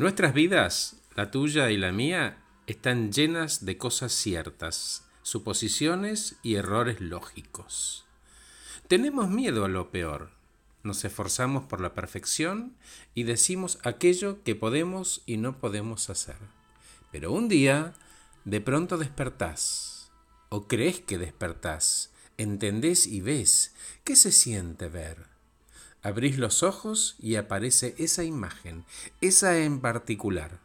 Nuestras vidas, la tuya y la mía, están llenas de cosas ciertas, suposiciones y errores lógicos. Tenemos miedo a lo peor, nos esforzamos por la perfección y decimos aquello que podemos y no podemos hacer. Pero un día, de pronto despertás, o crees que despertás, entendés y ves. ¿Qué se siente ver? Abrís los ojos y aparece esa imagen, esa en particular.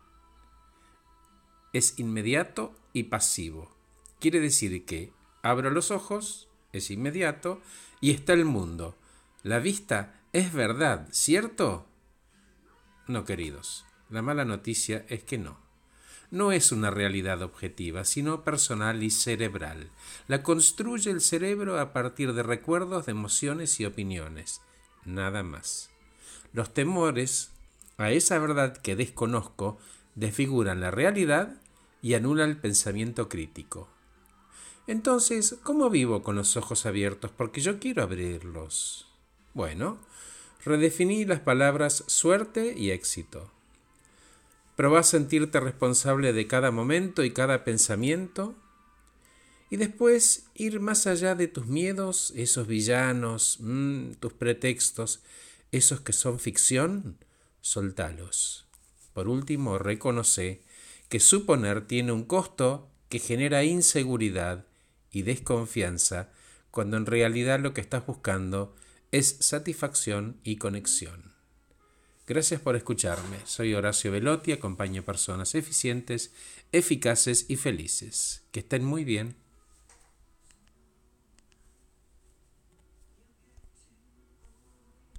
Es inmediato y pasivo. Quiere decir que abro los ojos, es inmediato, y está el mundo. La vista es verdad, ¿cierto? No, queridos, la mala noticia es que no. No es una realidad objetiva, sino personal y cerebral. La construye el cerebro a partir de recuerdos, de emociones y opiniones nada más. Los temores a esa verdad que desconozco desfiguran la realidad y anulan el pensamiento crítico. Entonces, ¿cómo vivo con los ojos abiertos? Porque yo quiero abrirlos. Bueno, redefiní las palabras suerte y éxito. Probá sentirte responsable de cada momento y cada pensamiento y después ir más allá de tus miedos, esos villanos, mm, tus pretextos, esos que son ficción, soltalos. Por último, reconoce que suponer tiene un costo que genera inseguridad y desconfianza cuando en realidad lo que estás buscando es satisfacción y conexión. Gracias por escucharme. Soy Horacio Velotti, acompaño personas eficientes, eficaces y felices. Que estén muy bien.